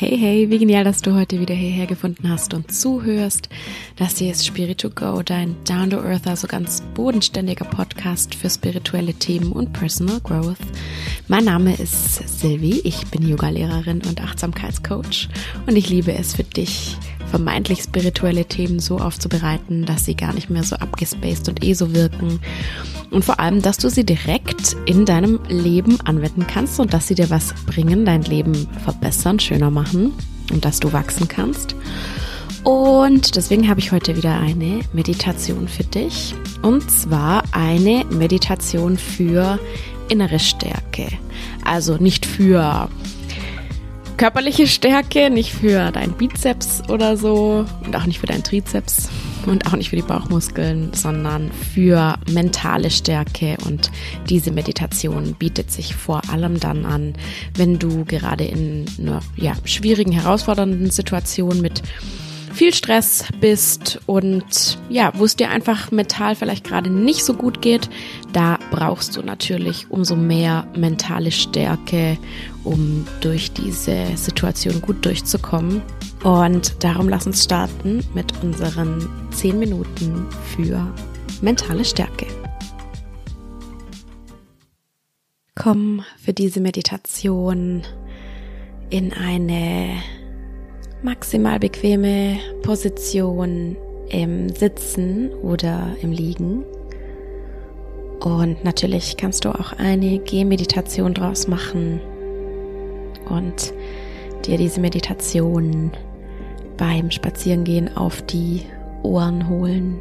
Hey, hey, wie genial, dass du heute wieder hierher gefunden hast und zuhörst. Das hier ist Spirit to Go, dein Down to Earth, also ganz bodenständiger Podcast für spirituelle Themen und Personal Growth. Mein Name ist Sylvie, ich bin Yogalehrerin und Achtsamkeitscoach und ich liebe es für dich, vermeintlich spirituelle Themen so aufzubereiten, dass sie gar nicht mehr so abgespaced und eh so wirken. Und vor allem, dass du sie direkt in deinem Leben anwenden kannst und dass sie dir was bringen, dein Leben verbessern, schöner machen und dass du wachsen kannst. Und deswegen habe ich heute wieder eine Meditation für dich. Und zwar eine Meditation für innere Stärke. Also nicht für körperliche Stärke, nicht für deinen Bizeps oder so und auch nicht für deinen Trizeps und auch nicht für die Bauchmuskeln, sondern für mentale Stärke. Und diese Meditation bietet sich vor allem dann an, wenn du gerade in einer ja, schwierigen, herausfordernden Situation mit viel Stress bist und ja, wo es dir einfach mental vielleicht gerade nicht so gut geht, da brauchst du natürlich umso mehr mentale Stärke, um durch diese Situation gut durchzukommen. Und darum lass uns starten mit unseren 10 Minuten für mentale Stärke. Komm für diese Meditation in eine maximal bequeme Position im Sitzen oder im Liegen. Und natürlich kannst du auch eine Gehmeditation draus machen und dir diese Meditation beim Spazierengehen auf die Ohren holen.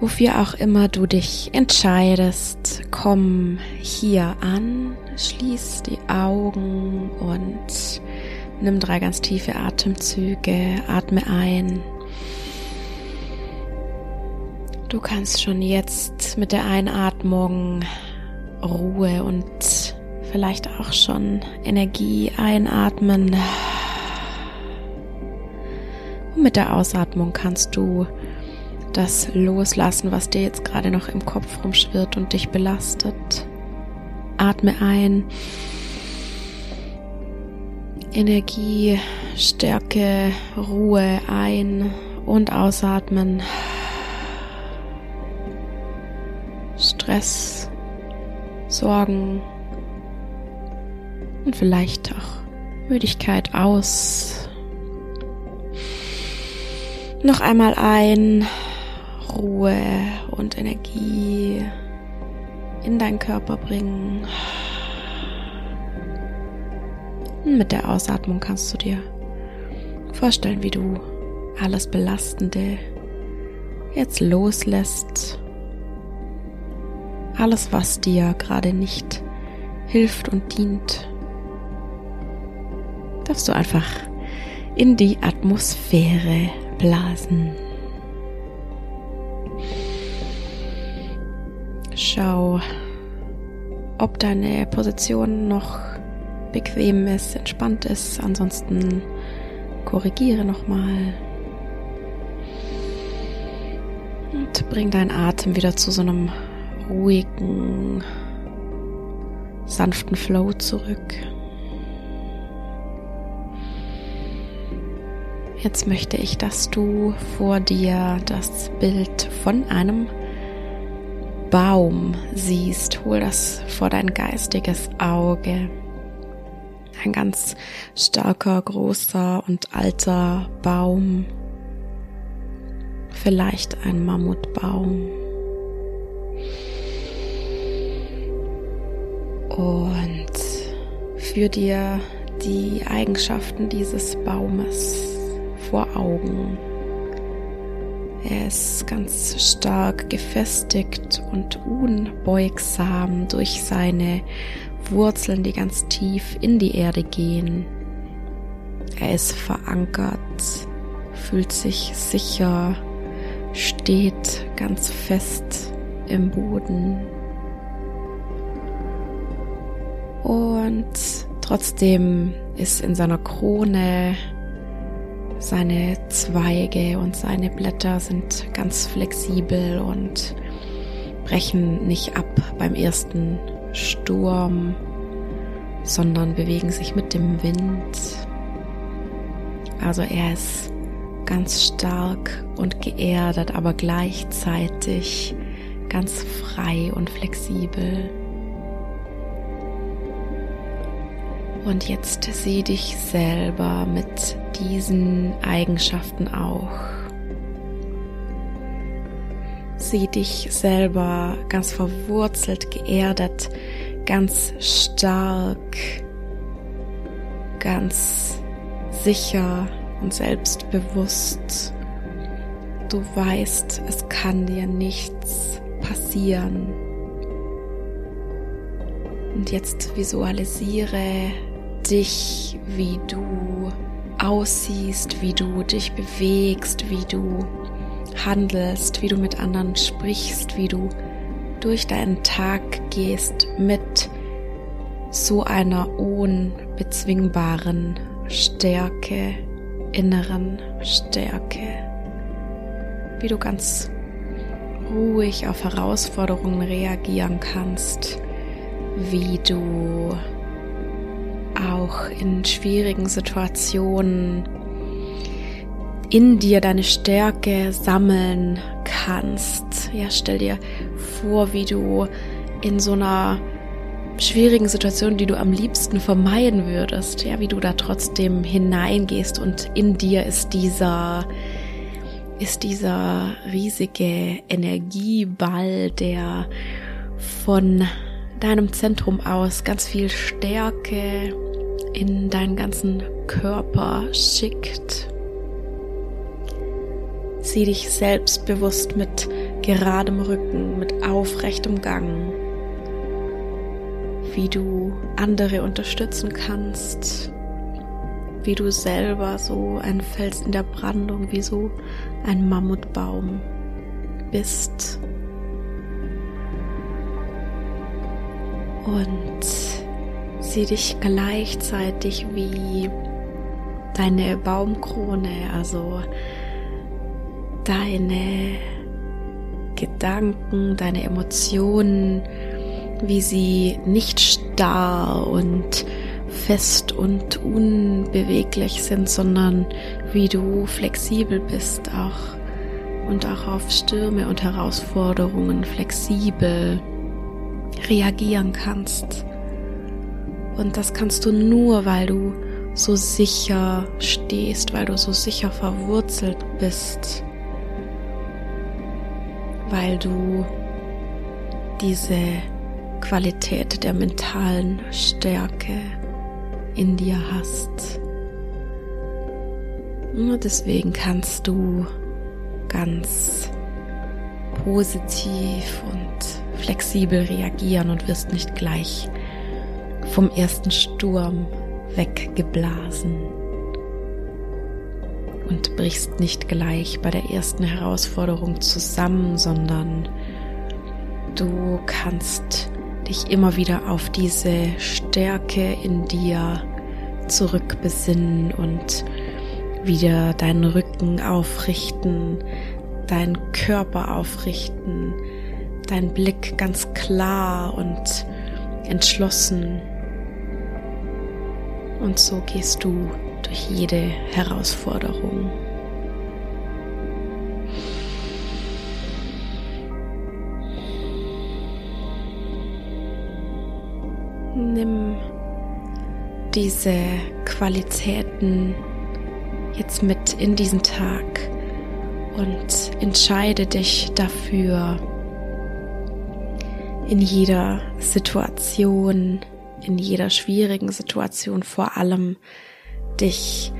Wofür auch immer du dich entscheidest, komm hier an, schließ die Augen und nimm drei ganz tiefe Atemzüge, atme ein. Du kannst schon jetzt mit der Einatmung Ruhe und vielleicht auch schon Energie einatmen. Und mit der Ausatmung kannst du das loslassen, was dir jetzt gerade noch im Kopf rumschwirrt und dich belastet. Atme ein. Energie, Stärke, Ruhe ein und ausatmen. Stress, Sorgen und vielleicht auch Müdigkeit aus. Noch einmal ein. Ruhe und Energie in deinen Körper bringen. Und mit der Ausatmung kannst du dir vorstellen, wie du alles Belastende jetzt loslässt. Alles, was dir gerade nicht hilft und dient, darfst du einfach in die Atmosphäre blasen. Schau, ob deine Position noch bequem ist, entspannt ist. Ansonsten korrigiere nochmal. Und bring deinen Atem wieder zu so einem ruhigen, sanften Flow zurück. Jetzt möchte ich, dass du vor dir das Bild von einem Baum siehst, hol das vor dein geistiges Auge. Ein ganz starker, großer und alter Baum. Vielleicht ein Mammutbaum. Und für dir die Eigenschaften dieses Baumes vor Augen. Er ist ganz stark gefestigt und unbeugsam durch seine Wurzeln, die ganz tief in die Erde gehen. Er ist verankert, fühlt sich sicher, steht ganz fest im Boden. Und trotzdem ist in seiner Krone seine Zweige und seine Blätter sind ganz flexibel und brechen nicht ab beim ersten Sturm, sondern bewegen sich mit dem Wind. Also er ist ganz stark und geerdet, aber gleichzeitig ganz frei und flexibel. Und jetzt sieh dich selber mit diesen Eigenschaften auch. Sieh dich selber ganz verwurzelt, geerdet, ganz stark, ganz sicher und selbstbewusst. Du weißt, es kann dir nichts passieren. Und jetzt visualisiere dich, wie du aussiehst, wie du dich bewegst, wie du handelst, wie du mit anderen sprichst, wie du durch deinen Tag gehst mit so einer unbezwingbaren Stärke, inneren Stärke, wie du ganz ruhig auf Herausforderungen reagieren kannst, wie du auch in schwierigen Situationen in dir deine Stärke sammeln kannst. Ja, stell dir vor, wie du in so einer schwierigen Situation, die du am liebsten vermeiden würdest, ja, wie du da trotzdem hineingehst und in dir ist dieser ist dieser riesige Energieball, der von deinem Zentrum aus ganz viel Stärke in deinen ganzen Körper schickt. Sieh dich selbstbewusst mit geradem Rücken, mit aufrechtem Gang, wie du andere unterstützen kannst, wie du selber so ein Fels in der Brandung, wie so ein Mammutbaum bist. Und sieh dich gleichzeitig wie deine Baumkrone, also deine Gedanken, deine Emotionen, wie sie nicht starr und fest und unbeweglich sind, sondern wie du flexibel bist auch und auch auf Stürme und Herausforderungen flexibel reagieren kannst. Und das kannst du nur, weil du so sicher stehst, weil du so sicher verwurzelt bist, weil du diese Qualität der mentalen Stärke in dir hast. Nur deswegen kannst du ganz positiv und flexibel reagieren und wirst nicht gleich vom ersten Sturm weggeblasen und brichst nicht gleich bei der ersten Herausforderung zusammen, sondern du kannst dich immer wieder auf diese Stärke in dir zurückbesinnen und wieder deinen Rücken aufrichten, deinen Körper aufrichten, dein Blick ganz klar und entschlossen. Und so gehst du durch jede Herausforderung. Nimm diese Qualitäten jetzt mit in diesen Tag und entscheide dich dafür, in jeder Situation, in jeder schwierigen Situation vor allem dich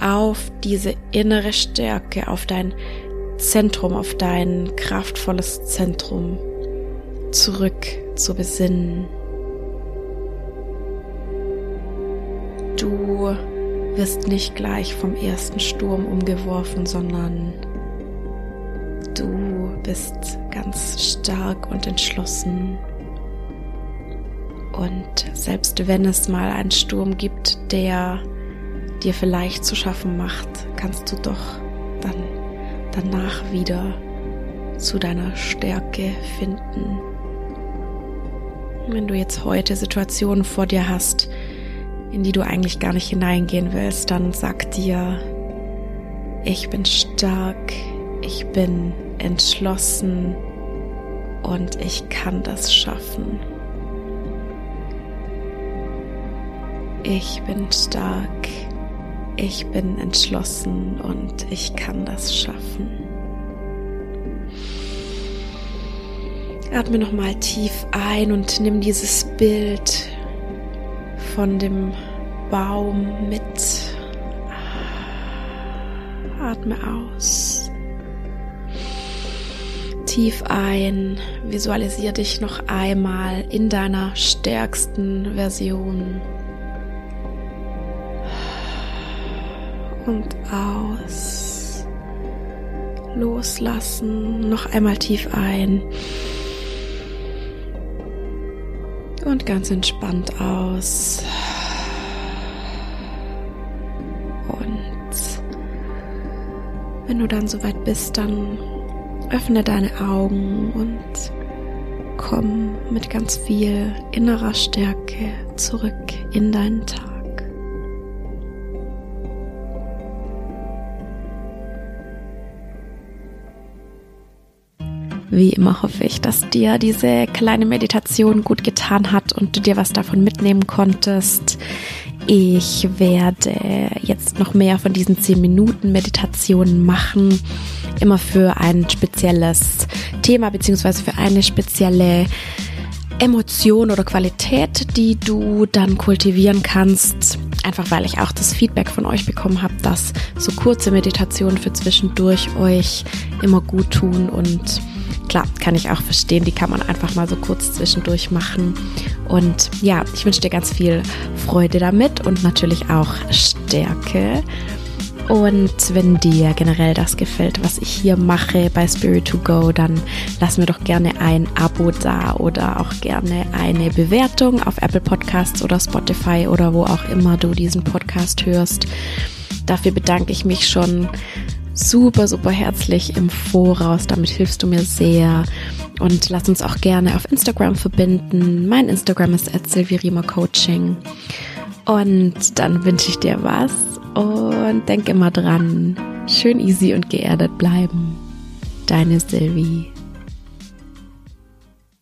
auf diese innere Stärke, auf dein Zentrum, auf dein kraftvolles Zentrum zurück zu besinnen. Du wirst nicht gleich vom ersten Sturm umgeworfen, sondern du bist ganz stark und entschlossen. Und selbst wenn es mal einen Sturm gibt, der dir vielleicht zu schaffen macht, kannst du doch dann danach wieder zu deiner Stärke finden. Wenn du jetzt heute Situationen vor dir hast, in die du eigentlich gar nicht hineingehen willst, dann sag dir, ich bin stark, ich bin entschlossen und ich kann das schaffen. Ich bin stark, ich bin entschlossen und ich kann das schaffen. Atme nochmal tief ein und nimm dieses Bild von dem Baum mit. Atme aus. Tief ein. Visualisiere dich noch einmal in deiner stärksten Version. Und aus. Loslassen. Noch einmal tief ein. und ganz entspannt aus. Und wenn du dann soweit bist, dann öffne deine Augen und komm mit ganz viel innerer Stärke zurück in deinen Tag. Wie immer hoffe ich, dass dir diese kleine Meditation gut getan hat und du dir was davon mitnehmen konntest. Ich werde jetzt noch mehr von diesen 10 Minuten Meditationen machen, immer für ein spezielles Thema beziehungsweise für eine spezielle Emotion oder Qualität, die du dann kultivieren kannst. Einfach weil ich auch das Feedback von euch bekommen habe, dass so kurze Meditationen für zwischendurch euch immer gut tun und Klar, kann ich auch verstehen, die kann man einfach mal so kurz zwischendurch machen. Und ja, ich wünsche dir ganz viel Freude damit und natürlich auch Stärke. Und wenn dir generell das gefällt, was ich hier mache bei Spirit 2 Go, dann lass mir doch gerne ein Abo da oder auch gerne eine Bewertung auf Apple Podcasts oder Spotify oder wo auch immer du diesen Podcast hörst. Dafür bedanke ich mich schon super, super herzlich im Voraus. Damit hilfst du mir sehr. Und lass uns auch gerne auf Instagram verbinden. Mein Instagram ist Coaching. Und dann wünsche ich dir was und denk immer dran, schön easy und geerdet bleiben. Deine Sylvie.